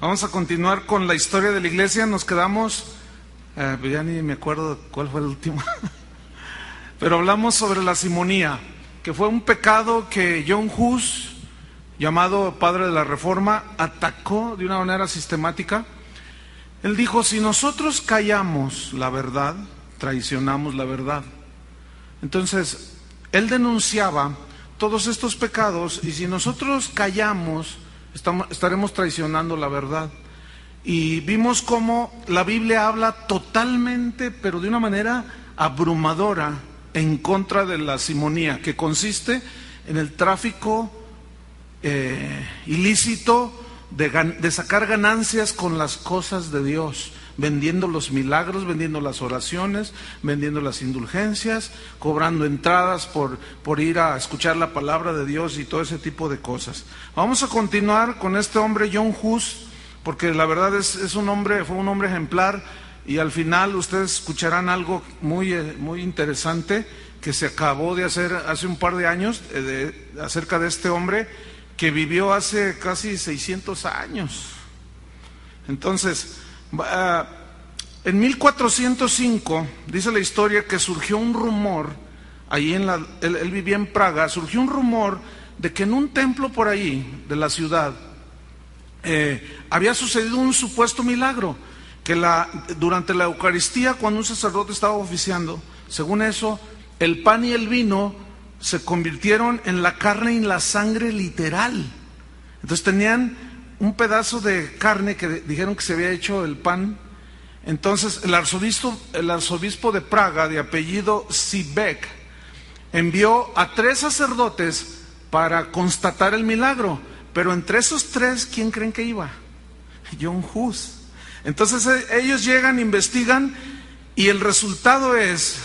Vamos a continuar con la historia de la iglesia. Nos quedamos, eh, ya ni me acuerdo cuál fue el último, pero hablamos sobre la simonía, que fue un pecado que John Hus, llamado padre de la Reforma, atacó de una manera sistemática. Él dijo, si nosotros callamos la verdad, traicionamos la verdad. Entonces, él denunciaba todos estos pecados y si nosotros callamos, estaremos traicionando la verdad. Y vimos cómo la Biblia habla totalmente, pero de una manera abrumadora, en contra de la simonía, que consiste en el tráfico eh, ilícito de, de sacar ganancias con las cosas de Dios vendiendo los milagros, vendiendo las oraciones, vendiendo las indulgencias, cobrando entradas por, por ir a escuchar la palabra de Dios y todo ese tipo de cosas. Vamos a continuar con este hombre John Hus, porque la verdad es, es un hombre, fue un hombre ejemplar y al final ustedes escucharán algo muy, eh, muy interesante que se acabó de hacer hace un par de años eh, acerca de este hombre que vivió hace casi 600 años. Entonces, en 1405 dice la historia que surgió un rumor, ahí en la, él, vivía en Praga, surgió un rumor de que en un templo por ahí de la ciudad eh, había sucedido un supuesto milagro, que la, durante la Eucaristía cuando un sacerdote estaba oficiando, según eso, el pan y el vino se convirtieron en la carne y la sangre literal. Entonces tenían un pedazo de carne que dijeron que se había hecho el pan. Entonces el arzobispo, el arzobispo de Praga, de apellido Sibek, envió a tres sacerdotes para constatar el milagro. Pero entre esos tres, ¿quién creen que iba? John Hus. Entonces e, ellos llegan, investigan y el resultado es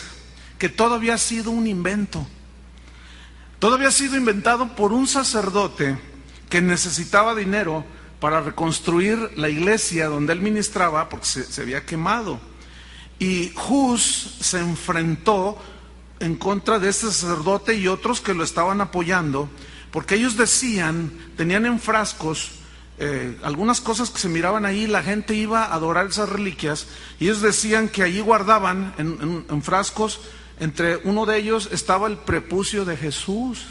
que todo había sido un invento. Todo había sido inventado por un sacerdote que necesitaba dinero para reconstruir la iglesia donde él ministraba porque se, había quemado. Y Hus se enfrentó en contra de este sacerdote y otros que lo estaban apoyando, porque ellos decían, tenían en frascos eh, algunas cosas que se miraban ahí, la gente iba a adorar esas reliquias, y ellos decían que allí guardaban en frascos, entre uno de ellos estaba el prepucio de Jesús.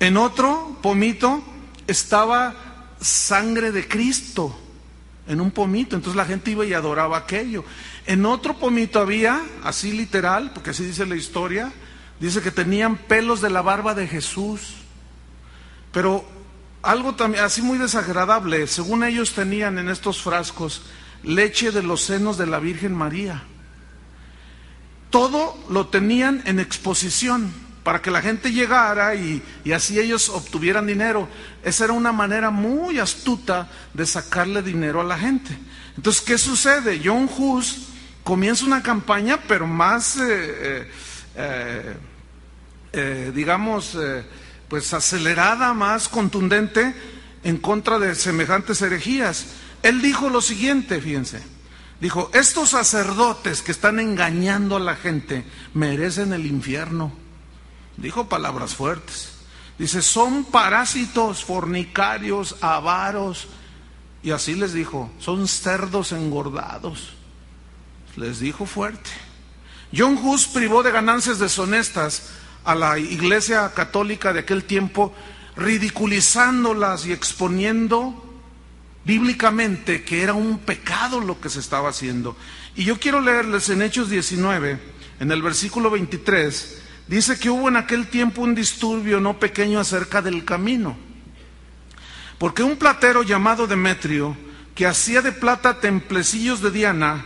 En otro pomito estaba sangre de Cristo en un pomito. Entonces la gente iba y adoraba aquello. En otro pomito había, así literal, porque así dice la historia, dice que tenían pelos de la barba de Jesús. Pero algo también así muy desagradable, según ellos tenían en estos frascos leche de los senos de la Virgen María. Todo lo tenían en exposición para que la gente llegara y, así ellos obtuvieran dinero. Esa era una manera muy astuta de sacarle dinero a la gente. Entonces, ¿qué sucede? John Hus comienza una campaña, pero más, eh, eh, eh, digamos, pues acelerada, más contundente en contra de semejantes herejías. Él dijo lo siguiente, fíjense. Dijo, estos sacerdotes que están engañando a la gente merecen el infierno. Dijo palabras fuertes. Dice, son parásitos, fornicarios, avaros. Y así les dijo, son cerdos engordados. Les dijo fuerte. John Hus privó de ganancias deshonestas a la iglesia católica de aquel tiempo, ridiculizándolas y exponiendo bíblicamente que era un pecado lo que se estaba haciendo. Y yo quiero leerles en Hechos 19, en el versículo 23, Dice que hubo en aquel tiempo un disturbio no pequeño acerca del camino. Porque un platero llamado Demetrio, que hacía de plata templecillos de Diana,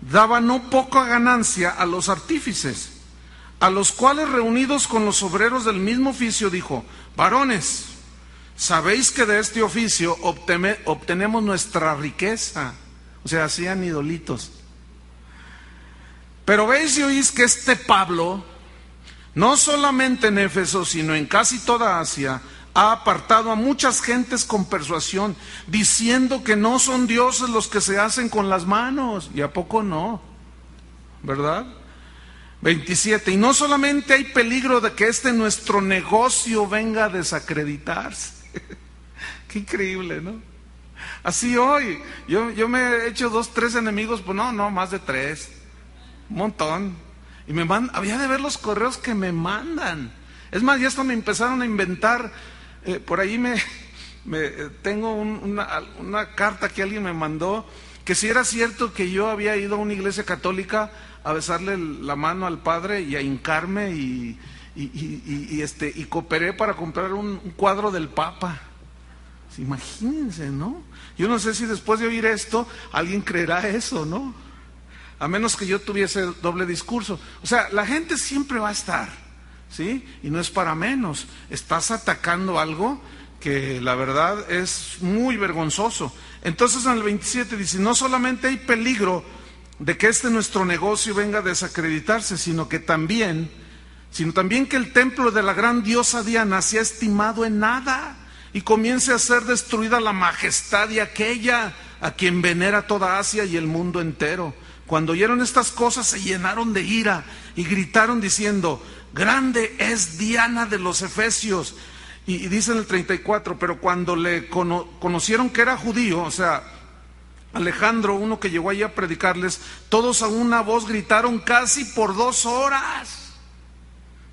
daba no poca ganancia a los artífices, a los cuales reunidos con los obreros del mismo oficio dijo, varones, sabéis que de este oficio obtenemos nuestra riqueza. O sea, hacían idolitos. Pero veis y oís que este Pablo, no solamente en Éfeso, sino en casi toda Asia, ha apartado a muchas gentes con persuasión, diciendo que no son dioses los que se hacen con las manos. ¿Y a poco no? ¿Verdad? 27. Y no solamente hay peligro de que este nuestro negocio venga a desacreditarse. Qué increíble, ¿no? Así hoy. Yo, yo me he hecho dos, tres enemigos, pues no, no, más de tres. Un montón. Y me mandan, había de ver los correos que me mandan. Es más, ya hasta me empezaron a inventar. eh, por ahí me, eh, tengo un- una, una carta que alguien me mandó que si era cierto que yo había ido a una iglesia católica a besarle la mano al padre y a hincarme y, y, este, y cooperé para comprar un, cuadro del papa. Sí, Imagínense, ¿no? Yo no sé si después de oír esto alguien creerá eso, ¿no? A menos que yo tuviese doble discurso. O sea, la gente siempre va a estar, ¿sí? Y no es para menos. Estás atacando algo que la verdad es muy vergonzoso. Entonces en el 27 dice, no solamente hay peligro de que este nuestro negocio venga a desacreditarse, sino que también, sino también que el templo de la gran diosa Diana sea estimado en nada y comience a ser destruida la majestad de aquella a quien venera toda Asia y el mundo entero. Cuando oyeron estas cosas se llenaron de ira y gritaron diciendo, grande es Diana de los Efesios. Y, y dice en el 34, pero cuando le cono- conocieron que era judío, o sea, Alejandro, uno que llegó allí a predicarles, todos a una voz gritaron casi por dos horas.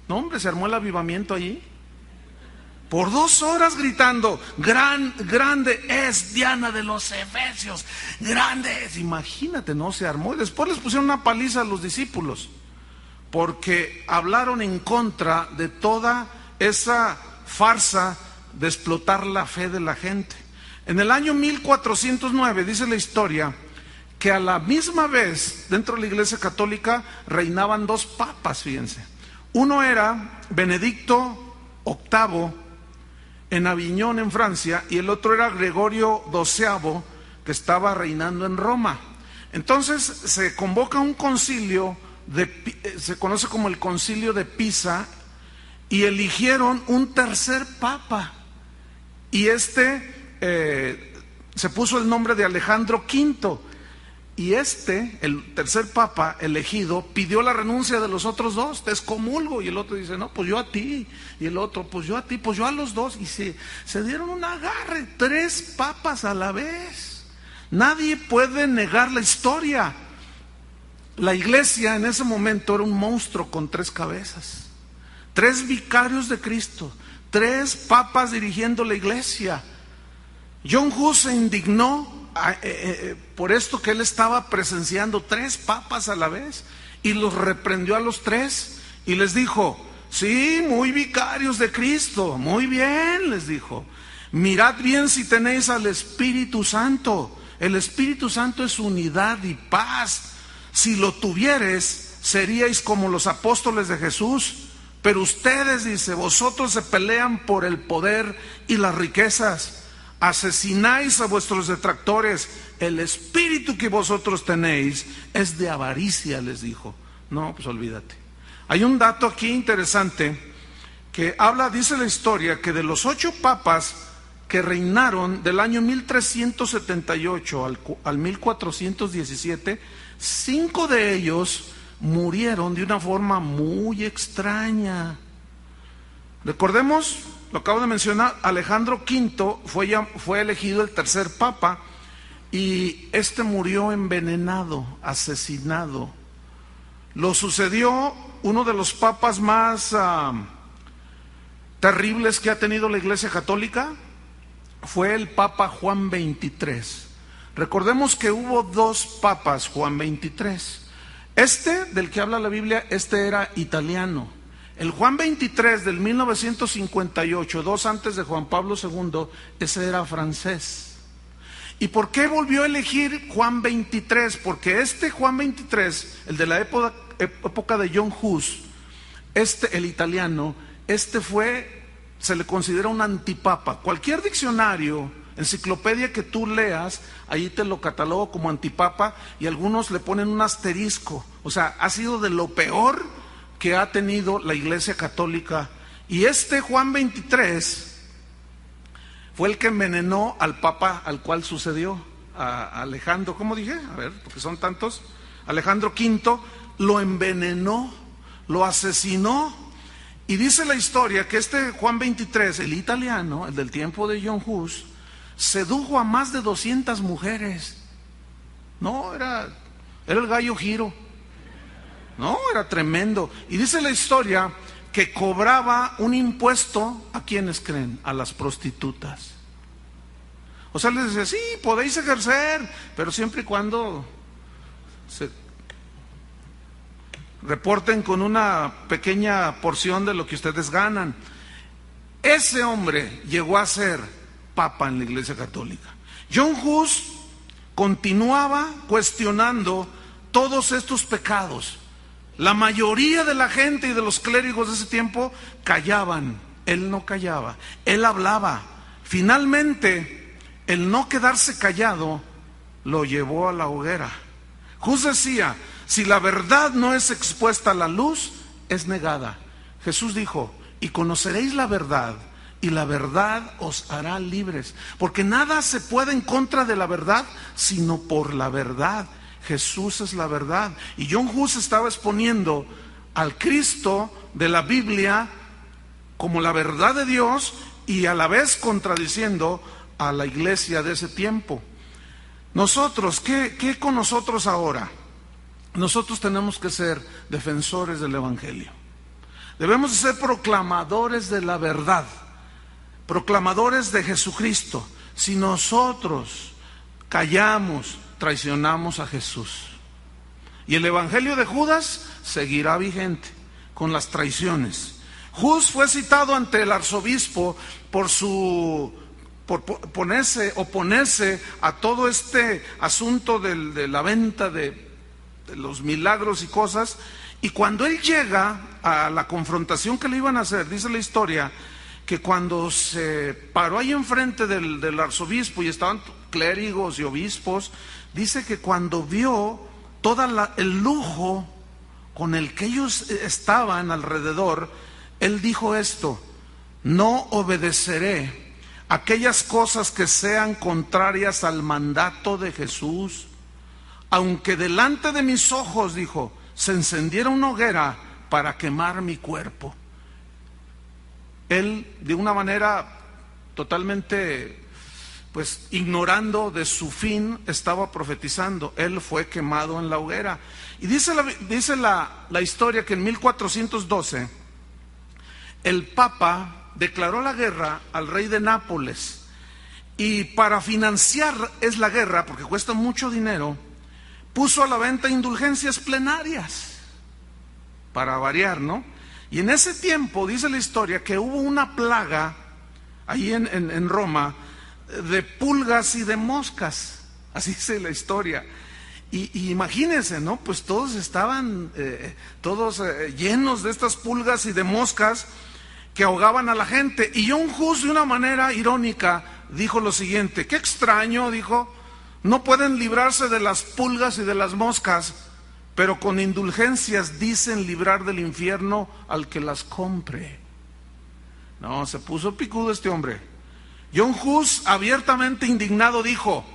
No, hombre, se armó el avivamiento allí. Por dos horas gritando, gran, grande es Diana de los Efesios, grande es. Imagínate, no se armó. Y después les pusieron una paliza a los discípulos, porque hablaron en contra de toda esa farsa de explotar la fe de la gente. En el año 1409, dice la historia, que a la misma vez dentro de la Iglesia Católica reinaban dos papas, fíjense. Uno era Benedicto VIII en Aviñón, en Francia, y el otro era Gregorio XII, que estaba reinando en Roma. Entonces se convoca un concilio, de, eh, se conoce como el concilio de Pisa, y eligieron un tercer papa. Y este eh, se puso el nombre de Alejandro V. Y este, el tercer papa elegido, pidió la renuncia de los otros dos, te excomulgo. Y el otro dice, no, pues yo a ti. Y el otro, pues yo a ti, pues yo a los dos. Y se, se dieron un agarre, tres papas a la vez. Nadie puede negar la historia. La iglesia en ese momento era un monstruo con tres cabezas. Tres vicarios de Cristo, tres papas dirigiendo la iglesia. John Hus se indignó por esto que él estaba presenciando tres papas a la vez y los reprendió a los tres y les dijo, sí, muy vicarios de Cristo, muy bien, les dijo, mirad bien si tenéis al Espíritu Santo, el Espíritu Santo es unidad y paz, si lo tuvieres seríais como los apóstoles de Jesús, pero ustedes, dice, vosotros se pelean por el poder y las riquezas asesináis a vuestros detractores, el espíritu que vosotros tenéis es de avaricia, les dijo. No, pues olvídate. Hay un dato aquí interesante que habla, dice la historia, que de los ocho papas que reinaron del año 1378 al, al 1417, cinco de ellos murieron de una forma muy extraña. Recordemos, lo acabo de mencionar, Alejandro V fue, fue elegido el tercer papa y este murió envenenado, asesinado. Lo sucedió uno de los papas más ah, terribles que ha tenido la Iglesia Católica, fue el Papa Juan XXIII. Recordemos que hubo dos papas, Juan XXIII. Este, del que habla la Biblia, este era italiano. El Juan XXIII del 1958, dos antes de Juan Pablo II, ese era francés. ¿Y por qué volvió a elegir Juan XXIII? Porque este Juan XXIII, el de la época, época de John Hus, este, el italiano, este fue, se le considera un antipapa. Cualquier diccionario, enciclopedia que tú leas, ahí te lo catalogo como antipapa y algunos le ponen un asterisco. O sea, ha sido de lo peor que ha tenido la Iglesia Católica. Y este Juan 23 fue el que envenenó al Papa al cual sucedió, a Alejandro, ¿cómo dije? A ver, porque son tantos. Alejandro V lo envenenó, lo asesinó. Y dice la historia que este Juan 23, el italiano, el del tiempo de John Hus, sedujo a más de 200 mujeres. No, era, era el gallo giro. No, era tremendo. Y dice la historia que cobraba un impuesto a quienes creen, a las prostitutas. O sea, les decía, sí, podéis ejercer, pero siempre y cuando se reporten con una pequeña porción de lo que ustedes ganan. Ese hombre llegó a ser papa en la Iglesia Católica. John Hus continuaba cuestionando todos estos pecados. La mayoría de la gente y de los clérigos de ese tiempo callaban. Él no callaba, él hablaba. Finalmente, el no quedarse callado lo llevó a la hoguera. Hus decía, si la verdad no es expuesta a la luz, es negada. Jesús dijo, y conoceréis la verdad, y la verdad os hará libres. Porque nada se puede en contra de la verdad, sino por la verdad. Jesús es la verdad. Y John Hus estaba exponiendo al Cristo de la Biblia como la verdad de Dios y a la vez contradiciendo a la iglesia de ese tiempo. Nosotros, ¿qué, qué con nosotros ahora? nosotros tenemos que ser defensores del Evangelio. Debemos ser proclamadores de la verdad, proclamadores de Jesucristo. Si nosotros callamos, traicionamos a Jesús. Y el Evangelio de Judas seguirá vigente con las traiciones. Judas fue citado ante el arzobispo por su por ponerse, oponerse a todo este asunto de la venta de los milagros y cosas. Y cuando él llega a la confrontación que le iban a hacer, dice la historia, que cuando se paró ahí enfrente del arzobispo y estaban clérigos y obispos, dice que cuando vio todo el lujo con el que ellos estaban alrededor, él dijo esto, no obedeceré aquellas cosas que sean contrarias al mandato de Jesús aunque delante de mis ojos, dijo, se encendiera una hoguera para quemar mi cuerpo. Él, de una manera totalmente, pues, ignorando de su fin, estaba profetizando. Él fue quemado en la hoguera. Y dice la, dice la, la historia que en 1412, el Papa declaró la guerra al rey de Nápoles. Y para financiar es la guerra, porque cuesta mucho dinero, puso a la venta indulgencias plenarias, para variar, ¿no? Y en ese tiempo, dice la historia, que hubo una plaga ahí en, Roma de pulgas y de moscas, así dice la historia. Y, imagínense, ¿no? Pues todos estaban, eh, todos eh, llenos de estas pulgas y de moscas que ahogaban a la gente. Y John Hus, de una manera irónica, dijo lo siguiente, qué extraño, dijo, no pueden librarse de las pulgas y de las moscas, pero con indulgencias dicen librar del infierno al que las compre. No, se puso picudo este hombre. John Hus, abiertamente indignado, dijo,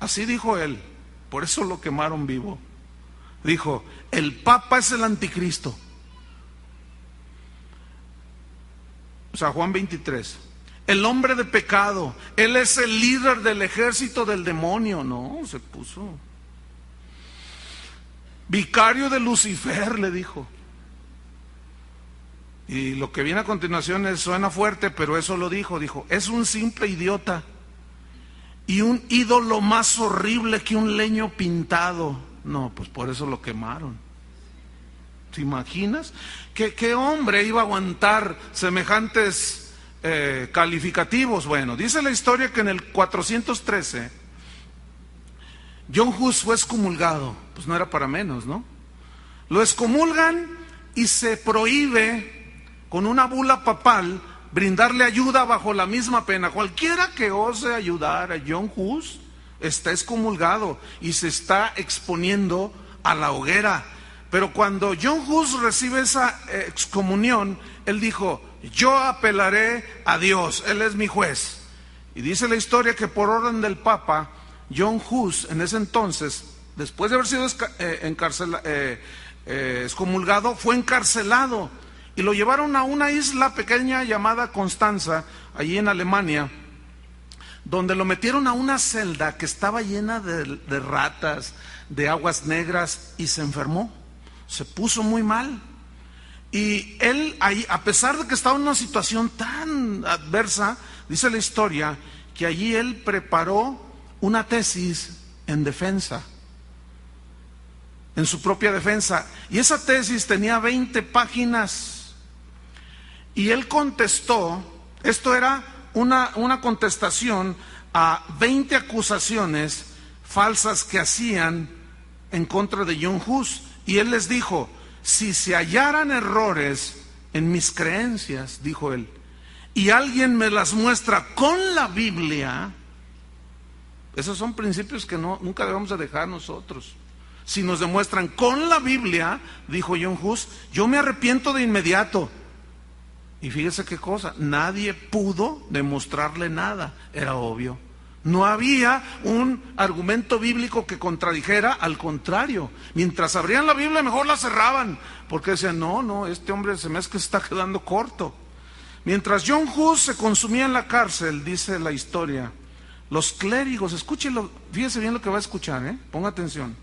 así dijo él, por eso lo quemaron vivo. Dijo, el Papa es el anticristo. O sea, Juan 23 el hombre de pecado, él es el líder del ejército del demonio, no, se puso. Vicario de Lucifer, le dijo. Y lo que viene a continuación suena fuerte, pero eso lo dijo, dijo, es un simple idiota y un ídolo más horrible que un leño pintado. No, pues por eso lo quemaron. ¿Te imaginas? ¿Qué, qué hombre iba a aguantar semejantes eh, calificativos. Bueno, dice la historia que en el 413 John Hus fue excomulgado. Pues no era para menos, ¿no? Lo excomulgan y se prohíbe con una bula papal brindarle ayuda bajo la misma pena. Cualquiera que ose ayudar a John Hus está excomulgado y se está exponiendo a la hoguera. Pero cuando John Hus recibe esa excomunión, él dijo, yo apelaré a Dios, Él es mi juez. Y dice la historia que por orden del Papa, John Hus, en ese entonces, después de haber sido eh, eh, eh, excomulgado, fue encarcelado y lo llevaron a una isla pequeña llamada Constanza, allí en Alemania, donde lo metieron a una celda que estaba llena de, ratas, de aguas negras, y se enfermó. Se puso muy mal. Y él, ahí, a pesar de que estaba en una situación tan adversa, dice la historia, que allí él preparó una tesis en defensa, en su propia defensa. Y esa tesis tenía 20 páginas. Y él contestó, esto era una, una contestación a 20 acusaciones falsas que hacían en contra de John Hus. Y él les dijo, si se hallaran errores en mis creencias, dijo él, y alguien me las muestra con la Biblia, esos son principios que no, nunca debemos de dejar nosotros. Si nos demuestran con la Biblia, dijo John Hus, yo me arrepiento de inmediato. Y fíjese qué cosa, nadie pudo demostrarle nada, era obvio. No había un argumento bíblico que contradijera, al contrario. Mientras abrían la Biblia, mejor la cerraban, porque decían, no, no, este hombre se me es que está quedando corto. Mientras John Hus se consumía en la cárcel, dice la historia, los clérigos, escúchelo, fíjese bien lo que va a escuchar, ¿eh? ponga atención.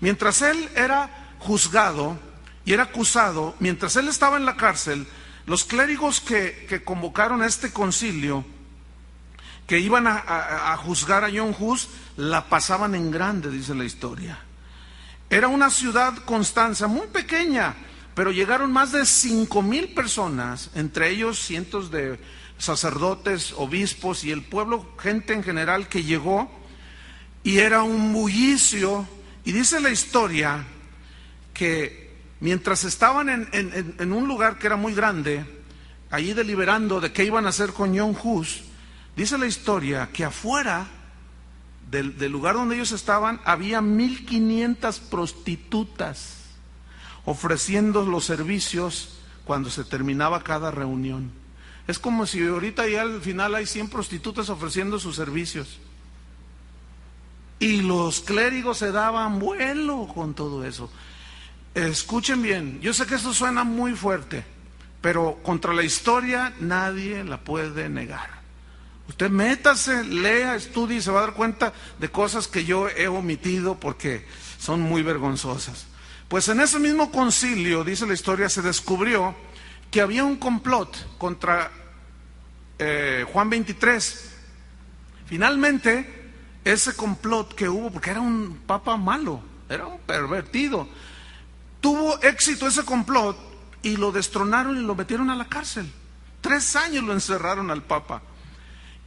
Mientras él era juzgado y era acusado, mientras él estaba en la cárcel, los clérigos que, convocaron a este concilio, que iban a, juzgar a John Hus, la pasaban en grande, dice la historia. Era una ciudad Constanza, muy pequeña, pero llegaron más de cinco mil personas, entre ellos cientos de sacerdotes, obispos y el pueblo, gente en general que llegó, y era un bullicio. Y dice la historia que mientras estaban en, un lugar que era muy grande, allí deliberando de qué iban a hacer con John Hus, Dice la historia que afuera del, lugar donde ellos estaban había 1500 prostitutas ofreciendo los servicios cuando se terminaba cada reunión. Es como si ahorita ya al final hay 100 prostitutas ofreciendo sus servicios. Y los clérigos se daban vuelo con todo eso. Escuchen bien, yo sé que esto suena muy fuerte, pero contra la historia nadie la puede negar. Usted métase, lea, estudie y se va a dar cuenta de cosas que yo he omitido porque son muy vergonzosas. Pues en ese mismo concilio, dice la historia, se descubrió que había un complot contra eh, Juan 23. Finalmente, ese complot que hubo, porque era un papa malo, era un pervertido, tuvo éxito ese complot y lo destronaron y lo metieron a la cárcel. Tres años lo encerraron al papa.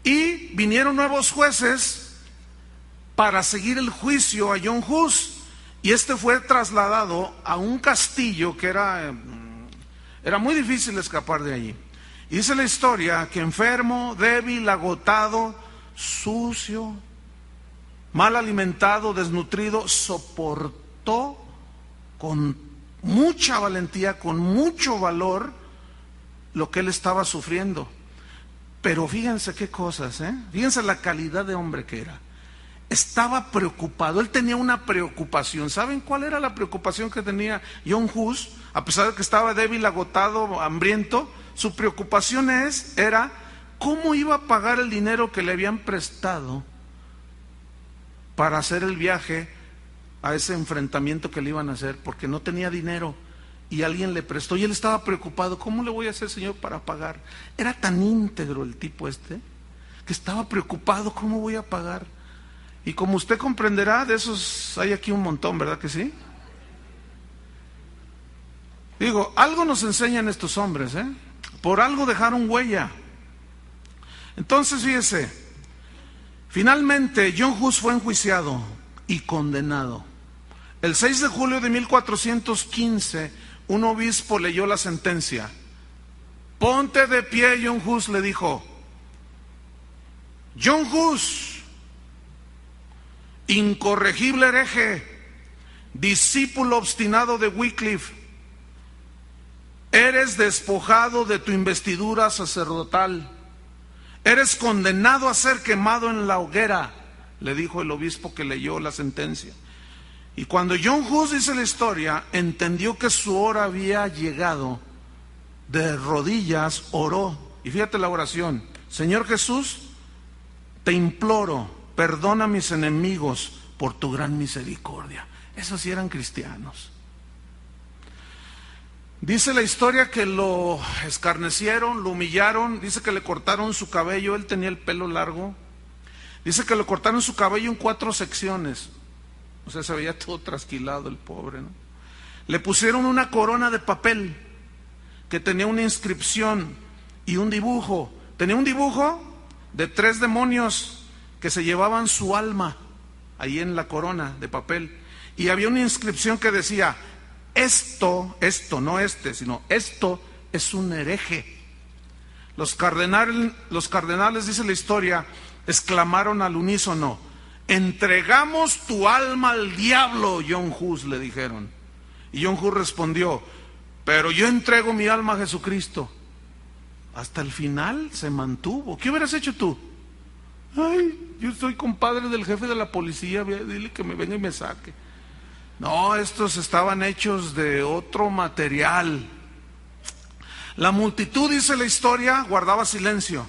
Y vinieron nuevos jueces para seguir el juicio a John Hus. Y este fue trasladado a un castillo que era, mm, era muy difícil escapar de allí. Y dice la historia que enfermo, débil, agotado, sucio, mal alimentado, desnutrido, soportó con mucha valentía, con mucho valor, lo que él estaba sufriendo. Pero fíjense qué cosas, ¿eh? Fíjense la calidad de hombre que era. Estaba preocupado, él tenía una preocupación. ¿Saben cuál era la preocupación que tenía John Hus? A pesar de que estaba débil, agotado, hambriento, su preocupación es, era cómo iba a pagar el dinero que le habían prestado para hacer el viaje a ese enfrentamiento que le iban a hacer, porque no tenía dinero y alguien le prestó y él estaba preocupado, ¿cómo le voy a hacer, Señor, para pagar? Era tan íntegro el tipo este que estaba preocupado, ¿cómo voy a pagar? Y como usted comprenderá, de esos hay aquí un montón, ¿verdad que sí? Digo, algo nos enseñan estos hombres, ¿eh? Por algo dejaron huella. Entonces, fíjese, finalmente John Hus fue enjuiciado y condenado. El 6 de julio de 1415, un obispo leyó la sentencia. Ponte de pie, John Hus le dijo. John Hus, incorregible hereje, discípulo obstinado de Wycliffe, eres despojado de tu investidura sacerdotal, eres condenado a ser quemado en la hoguera, le dijo el obispo que leyó la sentencia. Y cuando John Hus dice la historia, entendió que su hora había llegado, de rodillas oró. Y fíjate la oración, Señor Jesús, te imploro, perdona a mis enemigos por tu gran misericordia. Esos sí eran cristianos. Dice la historia que lo escarnecieron, lo humillaron, dice que le cortaron su cabello, él tenía el pelo largo. Dice que le cortaron su cabello en cuatro secciones. O sea, se veía todo trasquilado el pobre, ¿no? Le pusieron una corona de papel que tenía una inscripción y un dibujo. Tenía un dibujo de tres demonios que se llevaban su alma ahí en la corona de papel. Y había una inscripción que decía, esto, esto, no este, sino esto es un hereje. Los cardenales, los cardenales, dice la historia, exclamaron al unísono, entregamos tu alma al diablo, John Hus, le dijeron. Y John Hus respondió, pero yo entrego mi alma a Jesucristo. Hasta el final se mantuvo. ¿Qué hubieras hecho tú? Ay, yo soy compadre del jefe de la policía, dile que me venga y me saque. No, estos estaban hechos de otro material. La multitud, dice la historia, guardaba silencio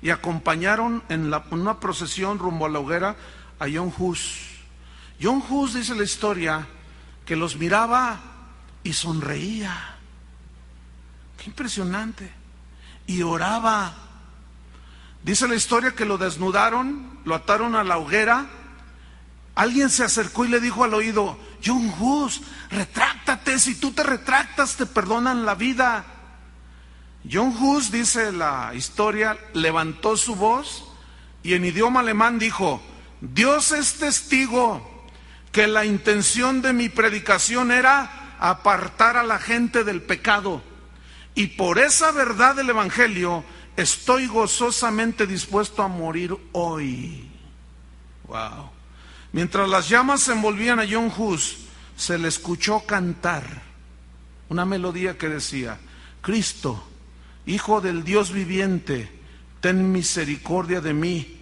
y acompañaron en, una procesión rumbo a la hoguera a John Hus. John Hus, dice la historia, que los miraba y sonreía. Qué impresionante. Y oraba. Dice la historia que lo desnudaron, lo ataron a la hoguera. Alguien se acercó y le dijo al oído, John Hus, retráctate, si tú te retractas te perdonan la vida. John Hus, dice la historia, levantó su voz y en idioma alemán dijo, Dios es testigo que la intención de mi predicación era apartar a la gente del pecado. Y por esa verdad del Evangelio estoy gozosamente dispuesto a morir hoy. Wow. Mientras las llamas envolvían a John Hus, se le escuchó cantar una melodía que decía, Cristo, Hijo del Dios viviente, ten misericordia de mí.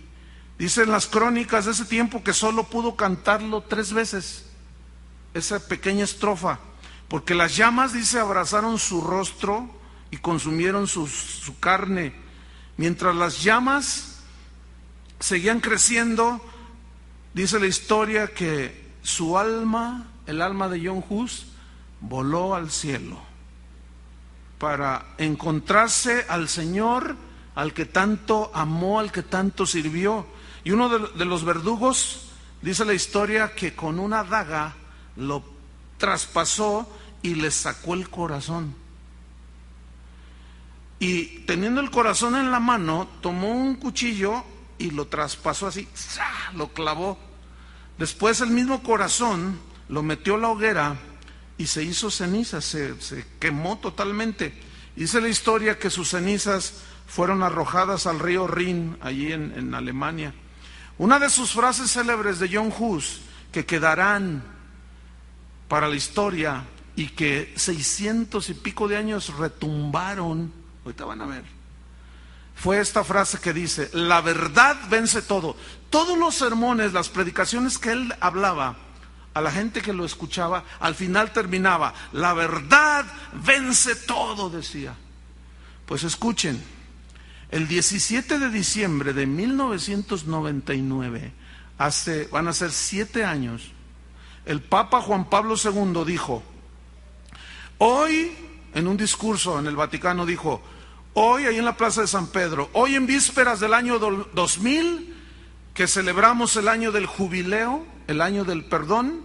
Dicen las crónicas de ese tiempo que solo pudo cantarlo tres veces, esa pequeña estrofa, porque las llamas, dice, abrazaron su rostro y consumieron su, su carne. Mientras las llamas seguían creciendo, Dice la historia que su alma, el alma de John Hus, voló al cielo para encontrarse al Señor, al que tanto amó, al que tanto sirvió. Y uno de, los verdugos, dice la historia, que con una daga lo traspasó y le sacó el corazón. Y teniendo el corazón en la mano, tomó un cuchillo y lo traspasó así, lo clavó. Después el mismo corazón lo metió a la hoguera y se hizo ceniza, se, quemó totalmente. Dice la historia que sus cenizas fueron arrojadas al río Rin, allí en, en Alemania. Una de sus frases célebres de John Hus, que quedarán para la historia y que seiscientos y pico de años retumbaron, ahorita van a ver, fue esta frase que dice, la verdad vence todo. Todos los sermones, las predicaciones que él hablaba a la gente que lo escuchaba, al final terminaba, la verdad vence todo, decía. Pues escuchen, el 17 de diciembre de 1999, hace, van a ser siete años, el Papa Juan Pablo II dijo, hoy, en un discurso en el Vaticano, dijo, Hoy, ahí en la Plaza de San Pedro, hoy en vísperas del año 2000, que celebramos el año del jubileo, el año del perdón,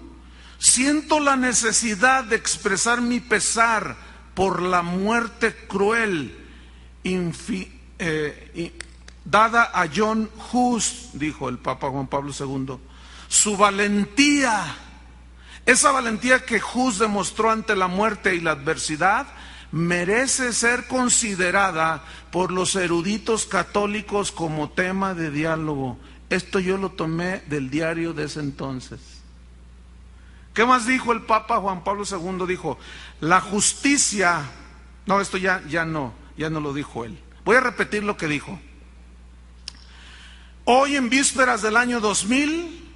siento la necesidad de expresar mi pesar por la muerte cruel eh, dada a John Hus, dijo el Papa Juan Pablo II. Su valentía, esa valentía que Hus demostró ante la muerte y la adversidad, merece ser considerada por los eruditos católicos como tema de diálogo. Esto yo lo tomé del diario de ese entonces. ¿Qué más dijo el Papa Juan Pablo II? Dijo, la justicia, no, esto ya, ya no, ya no lo dijo él. Voy a repetir lo que dijo. Hoy en vísperas del año 2000,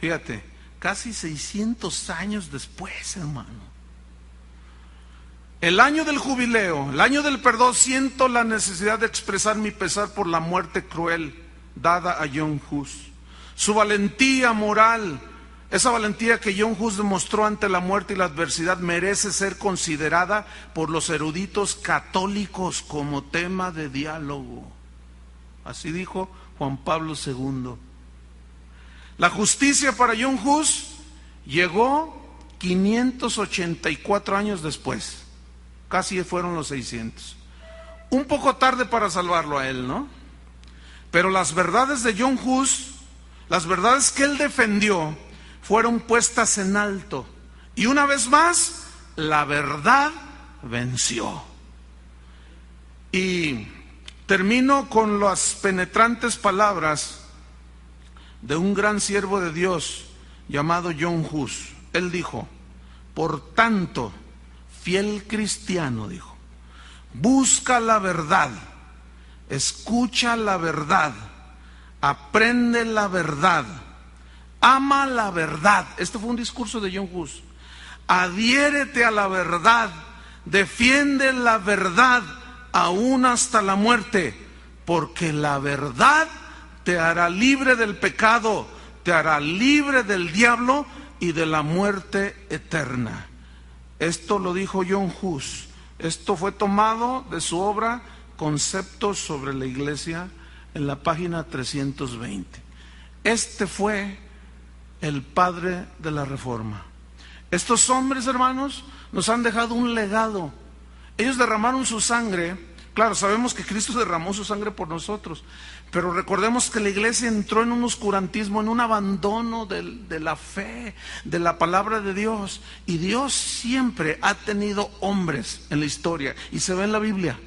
fíjate, casi 600 años después, hermano el año del jubileo, el año del perdón, siento la necesidad de expresar mi pesar por la muerte cruel dada a John Hus. Su valentía moral, esa valentía que John Hus demostró ante la muerte y la adversidad, merece ser considerada por los eruditos católicos como tema de diálogo. Así dijo Juan Pablo II. La justicia para John Hus llegó 584 años después. Casi fueron los 600. Un poco tarde para salvarlo a él, ¿no? Pero las verdades de John Hus, las verdades que él defendió, fueron puestas en alto. Y una vez más, la verdad venció. Y termino con las penetrantes palabras de un gran siervo de Dios llamado John Hus. Él dijo, por tanto, fiel cristiano, dijo, busca la verdad, escucha la verdad, aprende la verdad, ama la verdad. Este fue un discurso de John Hus. Adhiérete a la verdad, defiende la verdad aún hasta la muerte, porque la verdad te hará libre del pecado, te hará libre del diablo y de la muerte eterna. Esto lo dijo John Hus. Esto fue tomado de su obra Conceptos sobre la Iglesia en la página 320. Este fue el padre de la reforma. Estos hombres, hermanos, nos han dejado un legado. Ellos derramaron su sangre. Claro, sabemos que Cristo derramó su sangre por nosotros, pero recordemos que la iglesia entró en un oscurantismo, en un abandono de, la fe, de la palabra de Dios. Y Dios siempre ha tenido hombres en la historia, y se ve en la Biblia.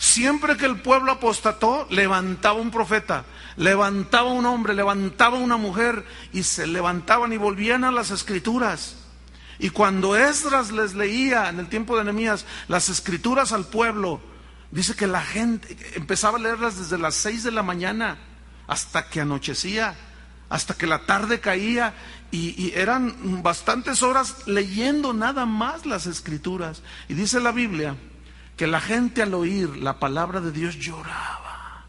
Siempre que el pueblo apostató, levantaba un profeta, levantaba un hombre, levantaba una mujer, y se levantaban y volvían a las escrituras. Y cuando Esdras les leía en el tiempo de Nehemías las escrituras al pueblo, Dice que la gente empezaba a leerlas desde las seis de la mañana hasta que anochecía, hasta que la tarde caía y, eran bastantes horas leyendo nada más las escrituras. Y dice la Biblia que la gente al oír la palabra de Dios lloraba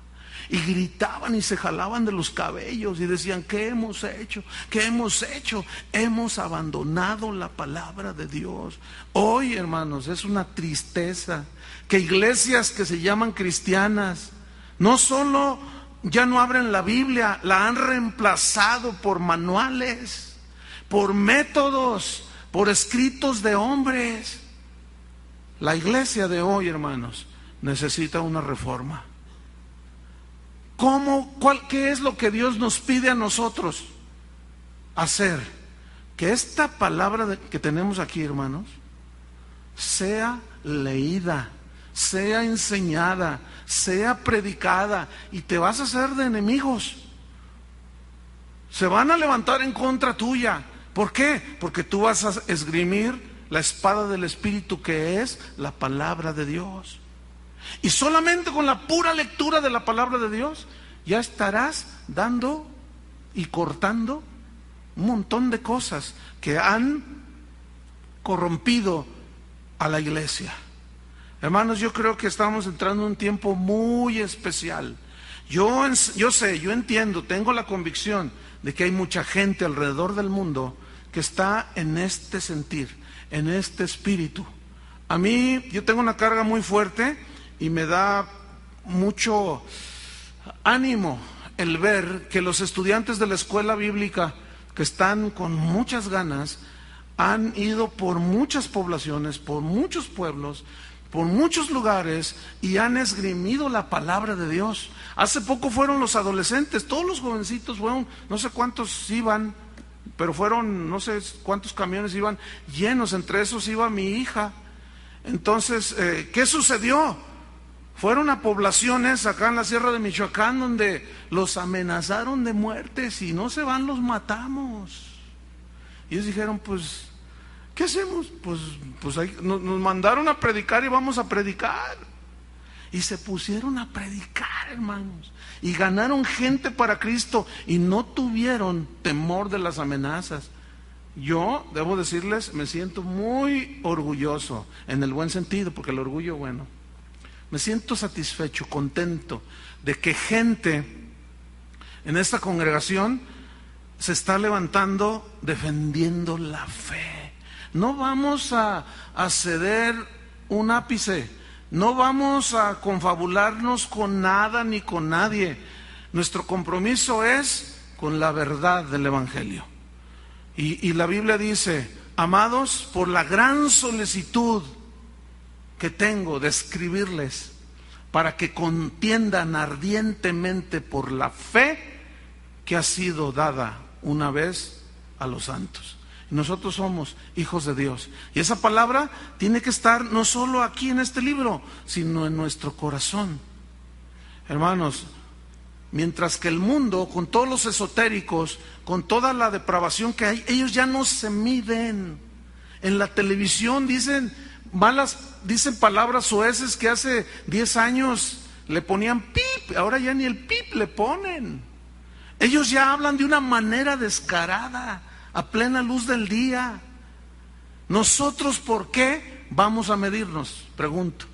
y gritaban y se jalaban de los cabellos y decían, ¿qué hemos hecho? ¿Qué hemos hecho? Hemos abandonado la palabra de Dios. Hoy, hermanos, es una tristeza que iglesias que se llaman cristianas no solo ya no abren la Biblia, la han reemplazado por manuales, por métodos, por escritos de hombres. La iglesia de hoy, hermanos, necesita una reforma. ¿Cómo, cuál, ¿Qué es lo que Dios nos pide a nosotros hacer? Que esta palabra que tenemos aquí, hermanos, sea leída sea enseñada, sea predicada y te vas a hacer de enemigos. Se van a levantar en contra tuya. ¿Por qué? Porque tú vas a esgrimir la espada del Espíritu que es la palabra de Dios. Y solamente con la pura lectura de la palabra de Dios ya estarás dando y cortando un montón de cosas que han corrompido a la iglesia. Hermanos, yo creo que estamos entrando en un tiempo muy especial. Yo, yo sé, yo entiendo, tengo la convicción de que hay mucha gente alrededor del mundo que está en este sentir, en este espíritu. A mí, yo tengo una carga muy fuerte y me da mucho ánimo el ver que los estudiantes de la escuela bíblica que están con muchas ganas han ido por muchas poblaciones, por muchos pueblos, por muchos lugares y han esgrimido la palabra de Dios. Hace poco fueron los adolescentes, todos los jovencitos fueron, no sé cuántos iban, pero fueron, no sé cuántos camiones iban llenos, entre esos iba mi hija. Entonces, eh, ¿qué sucedió? Fueron a poblaciones acá en la Sierra de Michoacán donde los amenazaron de muerte, si no se van los matamos. Y ellos dijeron, pues ¿Qué hacemos? Pues, pues nos, nos mandaron a predicar y vamos a predicar. Y se pusieron a predicar, hermanos. Y ganaron gente para Cristo y no tuvieron temor de las amenazas. Yo, debo decirles, me siento muy orgulloso, en el buen sentido, porque el orgullo, bueno, me siento satisfecho, contento de que gente en esta congregación se está levantando defendiendo la fe. No vamos a, a ceder un ápice, no vamos a confabularnos con nada ni con nadie. Nuestro compromiso es con la verdad del Evangelio. Y, la Biblia dice, amados, por la gran solicitud que tengo de escribirles, para que contiendan ardientemente por la fe que ha sido dada una vez a los santos. Nosotros somos hijos de Dios. Y esa palabra tiene que estar no solo aquí en este libro, sino en nuestro corazón. Hermanos, mientras que el mundo, con todos los esotéricos, con toda la depravación que hay, ellos ya no se miden. En la televisión dicen malas, dicen palabras sueces que hace 10 años le ponían pip, ahora ya ni el pip le ponen. Ellos ya hablan de una manera descarada, a plena luz del día. Nosotros, ¿por qué vamos a medirnos? Pregunto.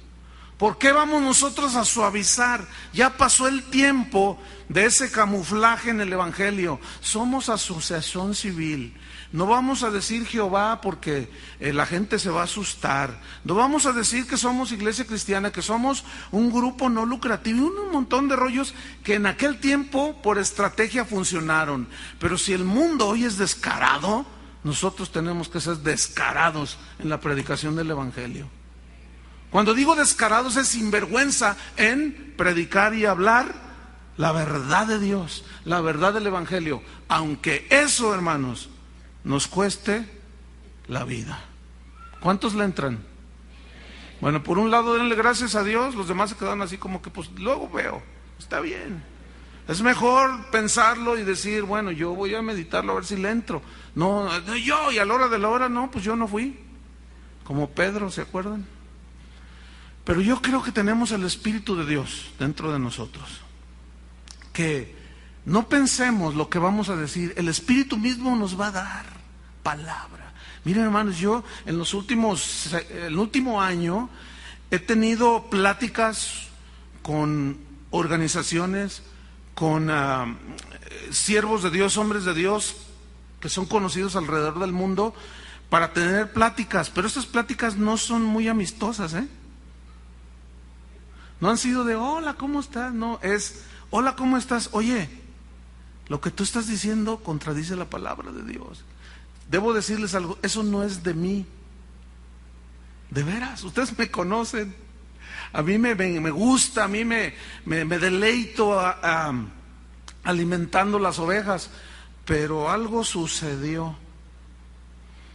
¿Por qué vamos nosotros a suavizar? Ya pasó el tiempo de ese camuflaje en el Evangelio. Somos asociación civil. No vamos a decir Jehová porque eh, la gente se va a asustar. No vamos a decir que somos iglesia cristiana, que somos un grupo no lucrativo y un montón de rollos que en aquel tiempo por estrategia funcionaron. Pero si el mundo hoy es descarado, nosotros tenemos que ser descarados en la predicación del Evangelio. Cuando digo descarados es sinvergüenza en predicar y hablar la verdad de Dios, la verdad del Evangelio. Aunque eso, hermanos, nos cueste la vida. ¿Cuántos le entran? Bueno, por un lado denle gracias a Dios, los demás se quedan así como que pues luego veo, está bien. Es mejor pensarlo y decir, bueno, yo voy a meditarlo a ver si le entro. No, yo y a la hora de la hora no, pues yo no fui. Como Pedro, ¿se acuerdan? Pero yo creo que tenemos el Espíritu de Dios dentro de nosotros. Que no pensemos lo que vamos a decir, el Espíritu mismo nos va a dar palabra. Miren hermanos, yo en los últimos, el último año he tenido pláticas con organizaciones, con uh, siervos de Dios, hombres de Dios, que son conocidos alrededor del mundo, para tener pláticas, pero estas pláticas no son muy amistosas, ¿eh? No han sido de, hola, ¿cómo estás? No, es, hola, ¿cómo estás? Oye, lo que tú estás diciendo contradice la palabra de Dios. Debo decirles algo, eso no es de mí. De veras, ustedes me conocen. A mí me, me gusta, a mí me, me, deleito alimentando las ovejas, pero algo sucedió.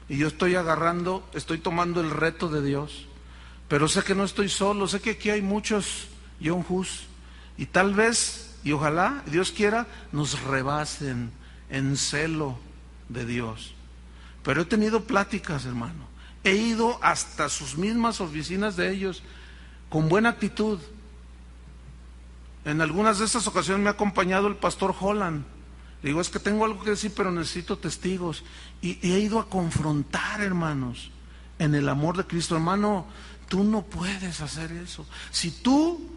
Y yo estoy agarrando, estoy tomando el reto de Dios. Pero sé que no estoy solo, sé que aquí hay muchos John Hus. Y tal vez, y ojalá, Dios quiera, nos rebasen en celo de Dios. Pero he tenido pláticas, hermano. He ido hasta sus mismas oficinas de ellos con buena actitud. En algunas de estas ocasiones me ha acompañado el pastor Holland. digo, es que tengo algo que decir, pero necesito testigos. Y, y he ido a confrontar, hermanos, en el amor de Cristo. Hermano, tú no puedes hacer eso. Si tú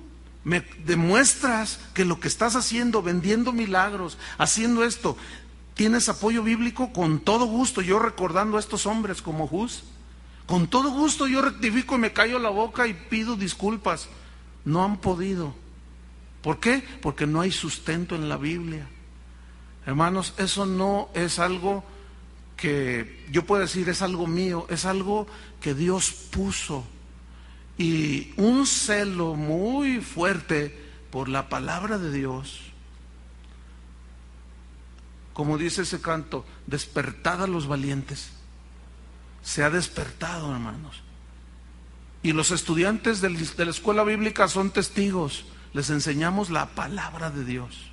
me demuestras que lo que estás haciendo, vendiendo milagros, haciendo esto, ¿Tienes apoyo bíblico? Con todo gusto, yo recordando a estos hombres como Jus, con todo gusto yo rectifico y me callo la boca y pido disculpas. No han podido. ¿Por qué? Porque no hay sustento en la Biblia. Hermanos, eso no es algo que yo puedo decir es algo mío, es algo que Dios puso. Y un celo muy fuerte por la palabra de Dios como dice ese canto, despertad a los valientes. Se ha despertado, hermanos. Y los estudiantes de la escuela bíblica son testigos. Les enseñamos la palabra de Dios.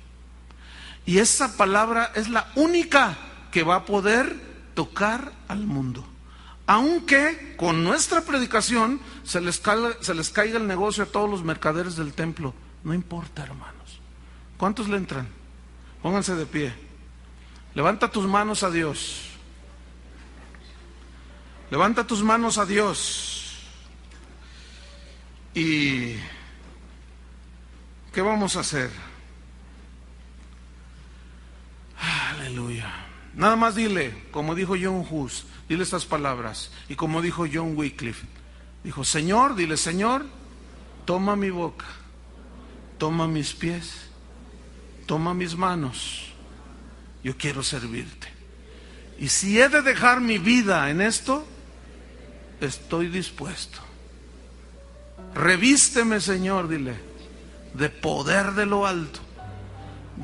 Y esa palabra es la única que va a poder tocar al mundo. Aunque con nuestra predicación se les, caiga, se les caiga el negocio a todos los mercaderes del templo. No importa, hermanos. ¿Cuántos le entran? Pónganse de pie. Levanta tus manos a Dios. Levanta tus manos a Dios. ¿Y qué vamos a hacer? Aleluya. Nada más dile, como dijo John Hus, dile estas palabras. Y como dijo John Wycliffe, dijo, Señor, dile, Señor, toma mi boca, toma mis pies, toma mis manos. Yo quiero servirte. Y si he de dejar mi vida en esto, estoy dispuesto. Revísteme, Señor, dile, de poder de lo alto.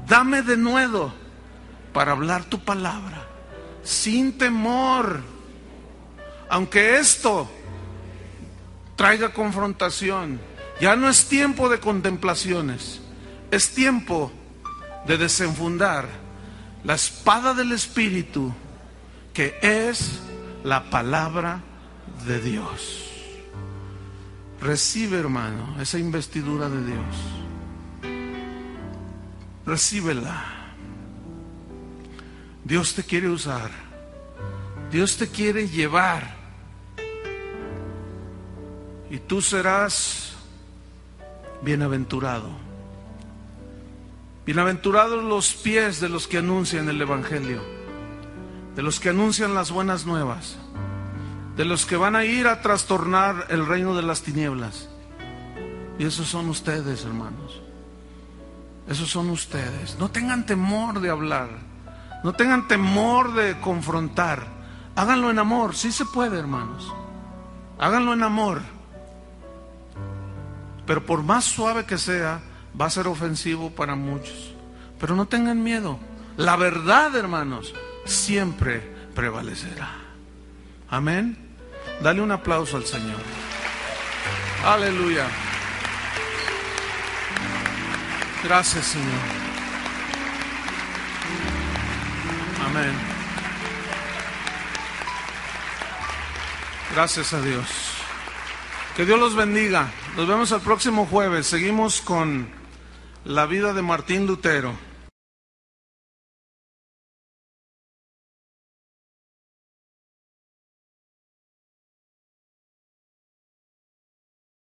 Dame de nuevo para hablar tu palabra, sin temor. Aunque esto traiga confrontación, ya no es tiempo de contemplaciones, es tiempo de desenfundar la espada del Espíritu, que es la palabra de Dios. Recibe, hermano, esa investidura de Dios. Recíbela. Dios te quiere usar. Dios te quiere llevar. Y tú serás bienaventurado. Bienaventurados los pies de los que anuncian el Evangelio, de los que anuncian las buenas nuevas de los que van a ir a trastornar el reino de las tinieblas. Y esos son ustedes, hermanos. Esos son ustedes. No tengan temor de hablar. No tengan temor de confrontar. Háganlo en amor. Sí se puede, hermanos. Háganlo en amor. Pero por más suave que sea, va a ser ofensivo para muchos. Pero no tengan miedo. La verdad, hermanos, siempre prevalecerá. Amén. Dale un aplauso al Señor. Aleluya. Gracias, Señor. Amén. Gracias a Dios. Que Dios los bendiga. Nos vemos el próximo jueves. Seguimos con la vida de Martín Lutero.